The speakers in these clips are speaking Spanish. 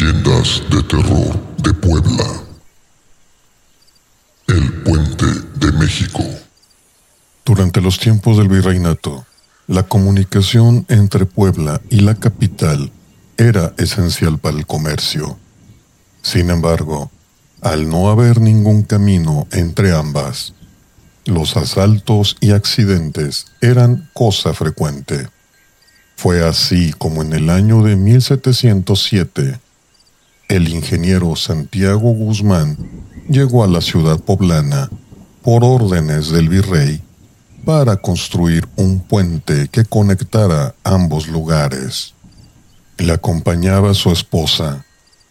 Leyendas de terror de Puebla. El puente de México. Durante los tiempos del virreinato, la comunicación entre Puebla y la capital era esencial para el comercio. Sin embargo, al no haber ningún camino entre ambas, los asaltos y accidentes eran cosa frecuente. Fue así como en el año de 1707, el ingeniero Santiago Guzmán llegó a la ciudad poblana por órdenes del virrey para construir un puente que conectara ambos lugares. Le acompañaba su esposa,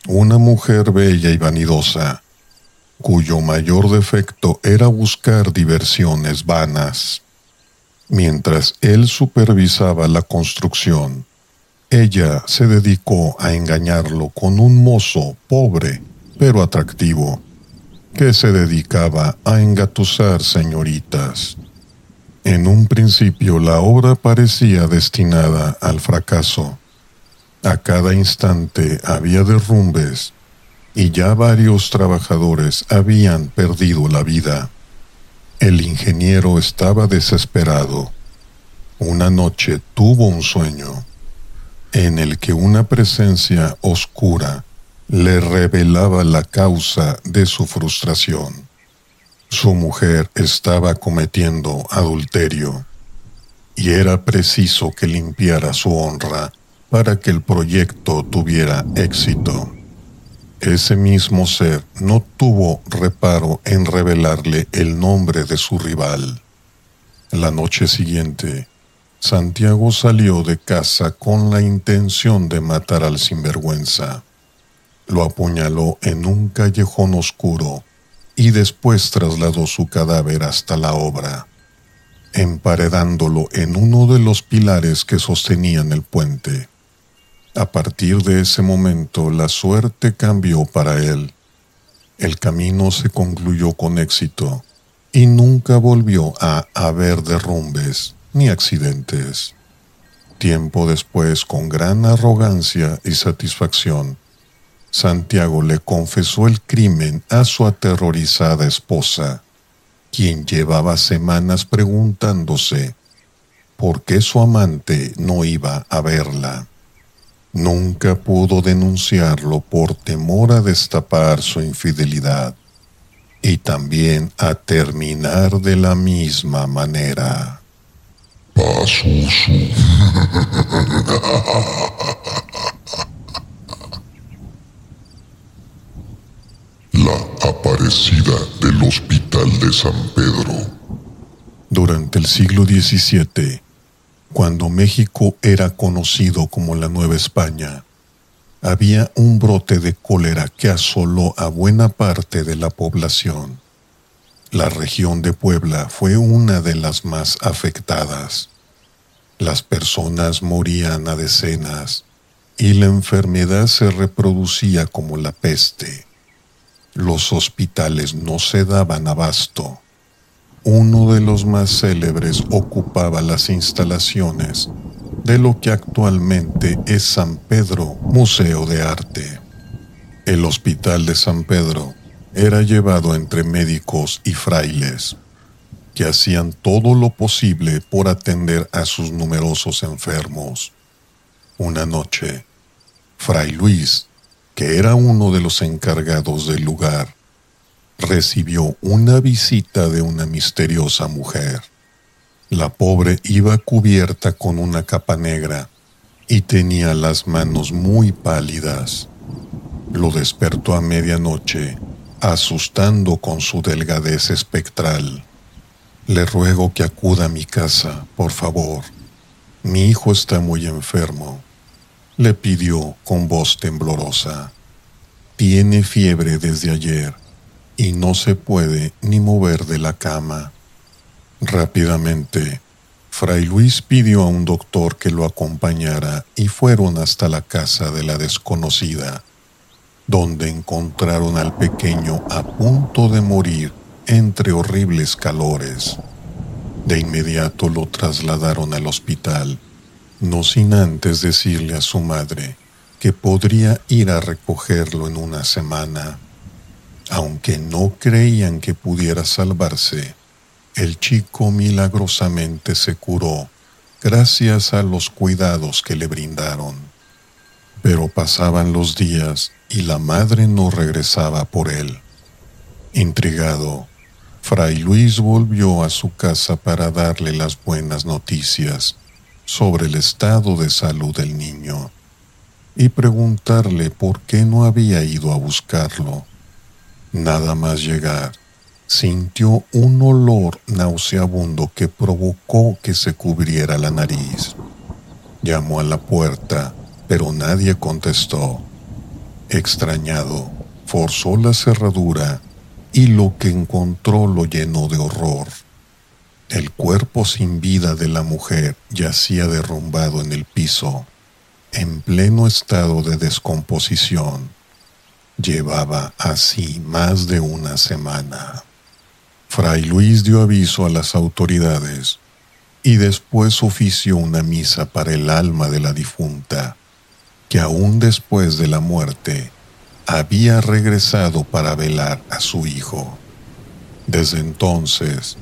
una mujer bella y vanidosa, cuyo mayor defecto era buscar diversiones vanas. Mientras él supervisaba la construcción, ella se dedicó a engañarlo con un mozo pobre pero atractivo, que se dedicaba a engatusar señoritas. En un principio la obra parecía destinada al fracaso. A cada instante había derrumbes y ya varios trabajadores habían perdido la vida. El ingeniero estaba desesperado. Una noche tuvo un sueño en el que una presencia oscura le revelaba la causa de su frustración. Su mujer estaba cometiendo adulterio y era preciso que limpiara su honra para que el proyecto tuviera éxito. Ese mismo ser no tuvo reparo en revelarle el nombre de su rival. La noche siguiente, Santiago salió de casa con la intención de matar al sinvergüenza. Lo apuñaló en un callejón oscuro y después trasladó su cadáver hasta la obra, emparedándolo en uno de los pilares que sostenían el puente. A partir de ese momento la suerte cambió para él. El camino se concluyó con éxito y nunca volvió a haber derrumbes ni accidentes. Tiempo después, con gran arrogancia y satisfacción, Santiago le confesó el crimen a su aterrorizada esposa, quien llevaba semanas preguntándose por qué su amante no iba a verla. Nunca pudo denunciarlo por temor a destapar su infidelidad y también a terminar de la misma manera. La aparecida del Hospital de San Pedro. Durante el siglo XVII, cuando México era conocido como la Nueva España, había un brote de cólera que asoló a buena parte de la población. La región de Puebla fue una de las más afectadas. Las personas morían a decenas y la enfermedad se reproducía como la peste. Los hospitales no se daban abasto uno de los más célebres ocupaba las instalaciones de lo que actualmente es San Pedro Museo de Arte. El Hospital de San Pedro era llevado entre médicos y frailes, que hacían todo lo posible por atender a sus numerosos enfermos. Una noche, Fray Luis, que era uno de los encargados del lugar, recibió una visita de una misteriosa mujer. La pobre iba cubierta con una capa negra y tenía las manos muy pálidas. Lo despertó a medianoche, asustando con su delgadez espectral. Le ruego que acuda a mi casa, por favor. Mi hijo está muy enfermo, le pidió con voz temblorosa. Tiene fiebre desde ayer y no se puede ni mover de la cama. Rápidamente, Fray Luis pidió a un doctor que lo acompañara y fueron hasta la casa de la desconocida, donde encontraron al pequeño a punto de morir entre horribles calores. De inmediato lo trasladaron al hospital, no sin antes decirle a su madre que podría ir a recogerlo en una semana. Aunque no creían que pudiera salvarse, el chico milagrosamente se curó gracias a los cuidados que le brindaron. Pero pasaban los días y la madre no regresaba por él. Intrigado, Fray Luis volvió a su casa para darle las buenas noticias sobre el estado de salud del niño y preguntarle por qué no había ido a buscarlo. Nada más llegar, sintió un olor nauseabundo que provocó que se cubriera la nariz. Llamó a la puerta, pero nadie contestó. Extrañado, forzó la cerradura y lo que encontró lo llenó de horror. El cuerpo sin vida de la mujer yacía derrumbado en el piso en pleno estado de descomposición. Llevaba así más de una semana. Fray Luis dio aviso a las autoridades y después ofició una misa para el alma de la difunta, que aún después de la muerte había regresado para velar a su hijo. Desde entonces,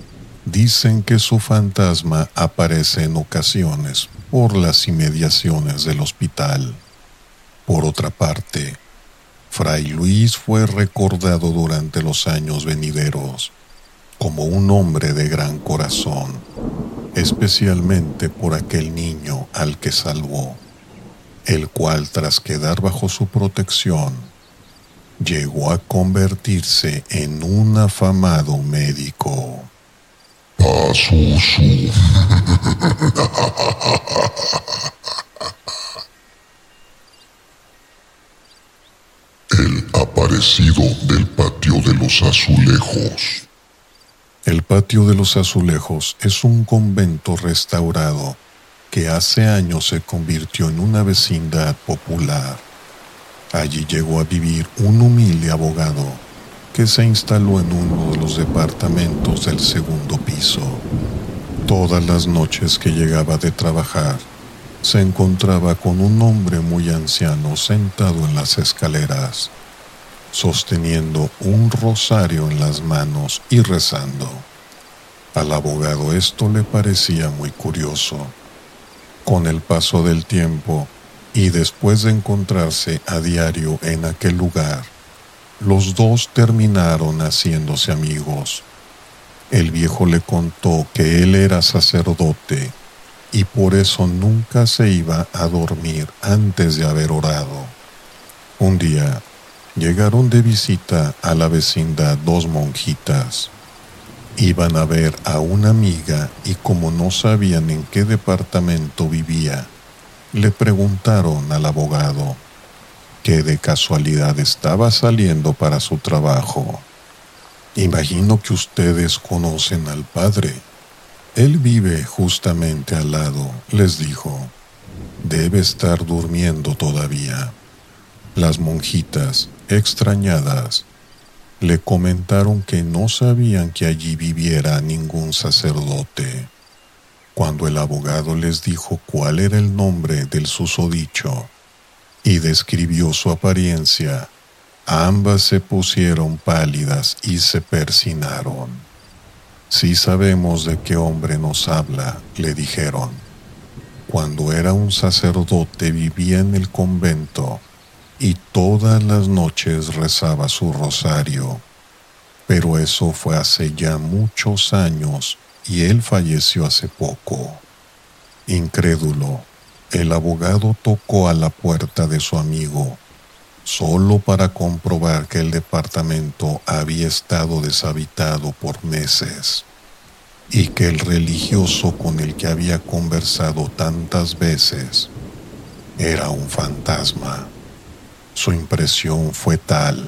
dicen que su fantasma aparece en ocasiones por las inmediaciones del hospital. Por otra parte, Fray Luis fue recordado durante los años venideros como un hombre de gran corazón, especialmente por aquel niño al que salvó, el cual tras quedar bajo su protección, llegó a convertirse en un afamado médico. El aparecido del patio de los azulejos. El patio de los azulejos es un convento restaurado que hace años se convirtió en una vecindad popular. Allí llegó a vivir un humilde abogado que se instaló en uno de los departamentos del segundo piso. Todas las noches que llegaba de trabajar, se encontraba con un hombre muy anciano sentado en las escaleras, sosteniendo un rosario en las manos y rezando. Al abogado esto le parecía muy curioso. Con el paso del tiempo y después de encontrarse a diario en aquel lugar, los dos terminaron haciéndose amigos. El viejo le contó que él era sacerdote y por eso nunca se iba a dormir antes de haber orado. Un día llegaron de visita a la vecindad dos monjitas. Iban a ver a una amiga y como no sabían en qué departamento vivía, le preguntaron al abogado que de casualidad estaba saliendo para su trabajo. Imagino que ustedes conocen al padre. Él vive justamente al lado, les dijo. Debe estar durmiendo todavía. Las monjitas, extrañadas, le comentaron que no sabían que allí viviera ningún sacerdote. Cuando el abogado les dijo cuál era el nombre del susodicho, y describió su apariencia, ambas se pusieron pálidas y se persinaron. Si sabemos de qué hombre nos habla, le dijeron. Cuando era un sacerdote vivía en el convento y todas las noches rezaba su rosario. Pero eso fue hace ya muchos años y él falleció hace poco. Incrédulo, el abogado tocó a la puerta de su amigo, solo para comprobar que el departamento había estado deshabitado por meses y que el religioso con el que había conversado tantas veces era un fantasma. Su impresión fue tal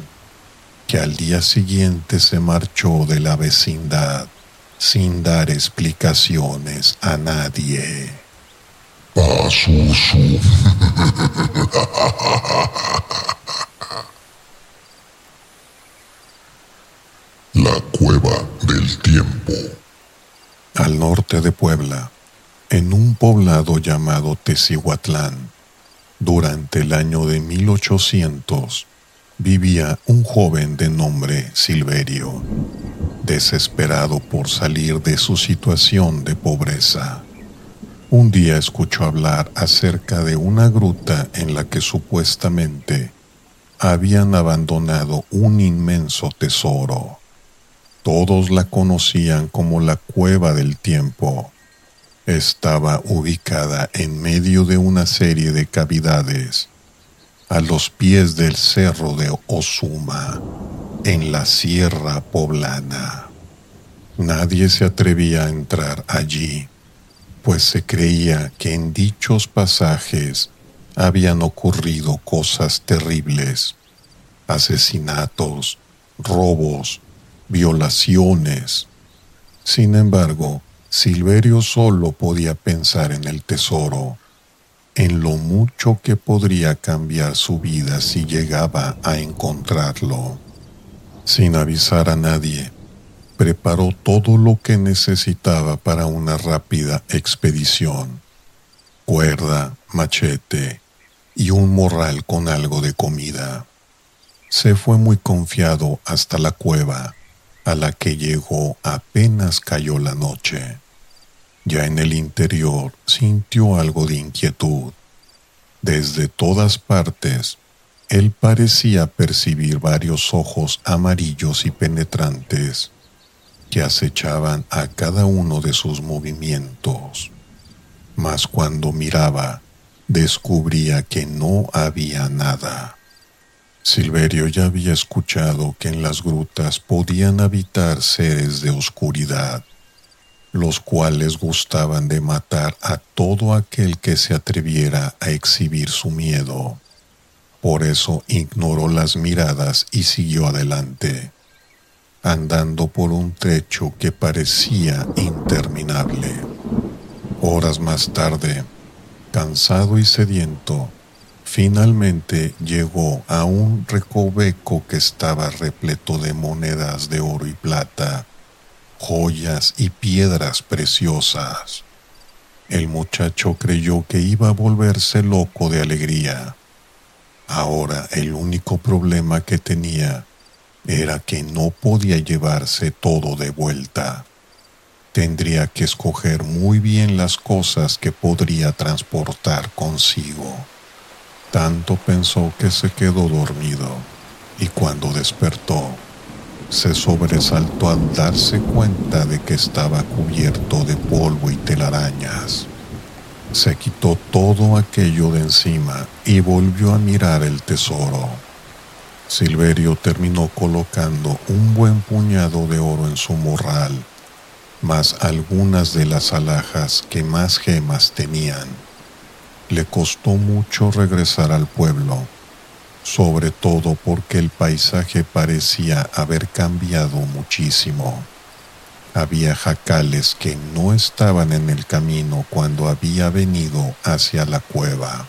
que al día siguiente se marchó de la vecindad sin dar explicaciones a nadie. La cueva del tiempo. Al norte de Puebla, en un poblado llamado Tecihuatlán, Durante el año de 1800 vivía un joven de nombre Silverio, desesperado por salir de su situación de pobreza. Un día escuchó hablar acerca de una gruta en la que supuestamente habían abandonado un inmenso tesoro. Todos la conocían como la cueva del tiempo. Estaba ubicada en medio de una serie de cavidades a los pies del cerro de Osuma, en la sierra poblana. Nadie se atrevía a entrar allí, pues se creía que en dichos pasajes habían ocurrido cosas terribles, asesinatos, robos, violaciones. Sin embargo, Silverio solo podía pensar en el tesoro, en lo mucho que podría cambiar su vida si llegaba a encontrarlo. Sin avisar a nadie, preparó todo lo que necesitaba para una rápida expedición. Cuerda, machete, y un morral con algo de comida. Se fue muy confiado hasta la cueva, a la que llegó apenas cayó la noche. Ya en el interior sintió algo de inquietud. Desde todas partes, él parecía percibir varios ojos amarillos y penetrantes que acechaban a cada uno de sus movimientos. Mas cuando miraba, descubría que no había nada. Silverio ya había escuchado que en las grutas podían habitar seres de oscuridad, los cuales gustaban de matar a todo aquel que se atreviera a exhibir su miedo. Por eso ignoró las miradas y siguió adelante, andando por un trecho que parecía interminable. Horas más tarde, cansado y sediento, finalmente llegó a un recoveco que estaba repleto de monedas de oro y plata, joyas y piedras preciosas. El muchacho creyó que iba a volverse loco de alegría. Ahora el único problema que tenía era que no podía llevarse todo de vuelta tendría que escoger muy bien las cosas que podría transportar consigo. Tanto pensó que se quedó dormido y cuando despertó, se sobresaltó al darse cuenta de que estaba cubierto de polvo y telarañas. Se quitó todo aquello de encima y volvió a mirar el tesoro. Silverio terminó colocando un buen puñado de oro en su morral más algunas de las alhajas que más gemas tenían. Le costó mucho regresar al pueblo, sobre todo porque el paisaje parecía haber cambiado muchísimo. Había jacales que no estaban en el camino cuando había venido hacia la cueva.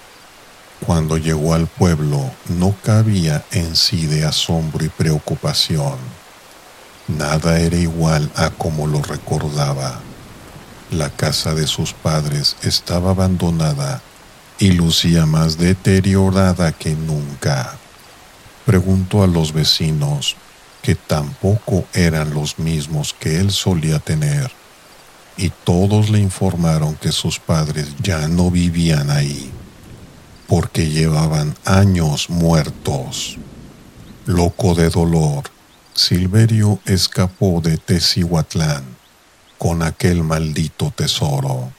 Cuando llegó al pueblo no cabía en sí de asombro y preocupación Nada era igual a como lo recordaba. La casa de sus padres estaba abandonada y lucía más deteriorada que nunca. Preguntó a los vecinos, que tampoco eran los mismos que él solía tener, y todos le informaron que sus padres ya no vivían ahí, porque llevaban años muertos. Loco de dolor, Silverio escapó de Tecihuatlán con aquel maldito tesoro.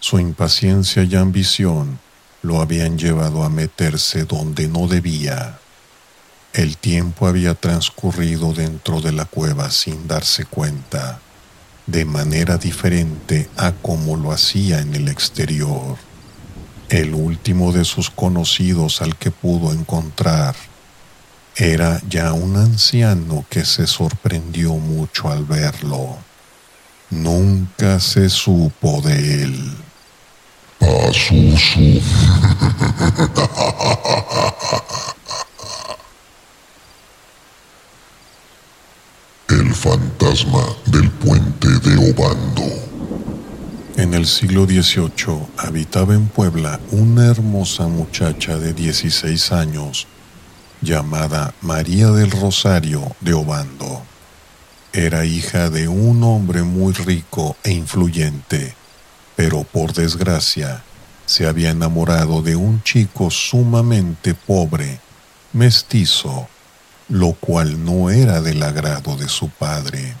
Su impaciencia y ambición lo habían llevado a meterse donde no debía. El tiempo había transcurrido dentro de la cueva sin darse cuenta, de manera diferente a como lo hacía en el exterior. El último de sus conocidos al que pudo encontrar era ya un anciano que se sorprendió mucho al verlo. Nunca se supo de él. El fantasma del puente de Obando. En el siglo XVIII habitaba en Puebla una hermosa muchacha de 16 años llamada María del Rosario de Obando. Era hija de un hombre muy rico e influyente, pero por desgracia se había enamorado de un chico sumamente pobre, mestizo, lo cual no era del agrado de su padre.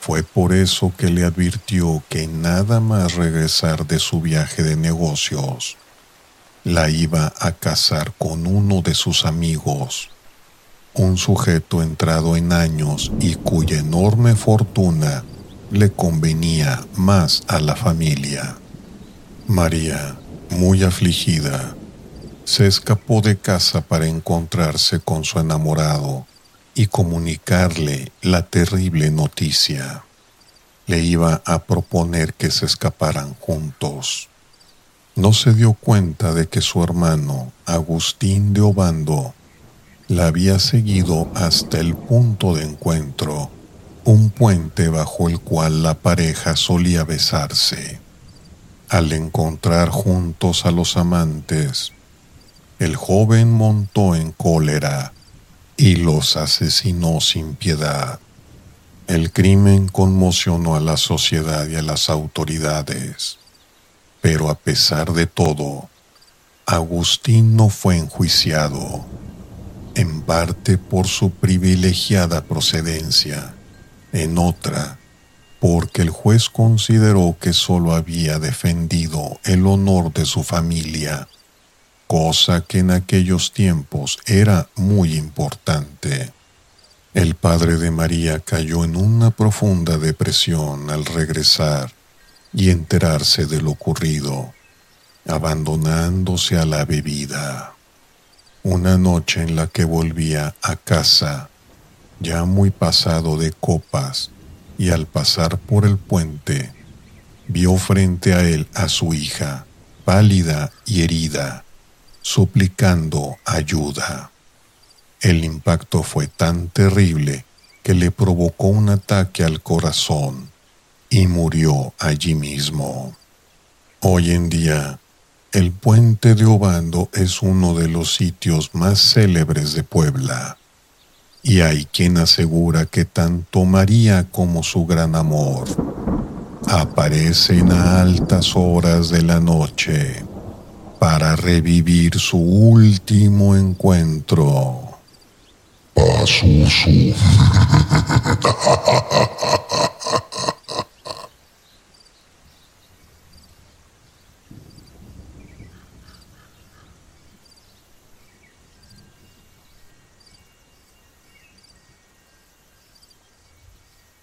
Fue por eso que le advirtió que nada más regresar de su viaje de negocios, la iba a casar con uno de sus amigos, un sujeto entrado en años y cuya enorme fortuna le convenía más a la familia. María, muy afligida, se escapó de casa para encontrarse con su enamorado y comunicarle la terrible noticia. Le iba a proponer que se escaparan juntos. No se dio cuenta de que su hermano, Agustín de Obando, la había seguido hasta el punto de encuentro, un puente bajo el cual la pareja solía besarse. Al encontrar juntos a los amantes, el joven montó en cólera y los asesinó sin piedad. El crimen conmocionó a la sociedad y a las autoridades, pero a pesar de todo, Agustín no fue enjuiciado, en parte por su privilegiada procedencia, en otra porque el juez consideró que sólo había defendido el honor de su familia cosa que en aquellos tiempos era muy importante. El padre de María cayó en una profunda depresión al regresar y enterarse de lo ocurrido, abandonándose a la bebida. Una noche en la que volvía a casa, ya muy pasado de copas, y al pasar por el puente, vio frente a él a su hija, pálida y herida, suplicando ayuda. El impacto fue tan terrible que le provocó un ataque al corazón y murió allí mismo. Hoy en día, el puente de Obando es uno de los sitios más célebres de Puebla, y hay quien asegura que tanto María como su gran amor aparecen a altas horas de la noche para revivir su último encuentro.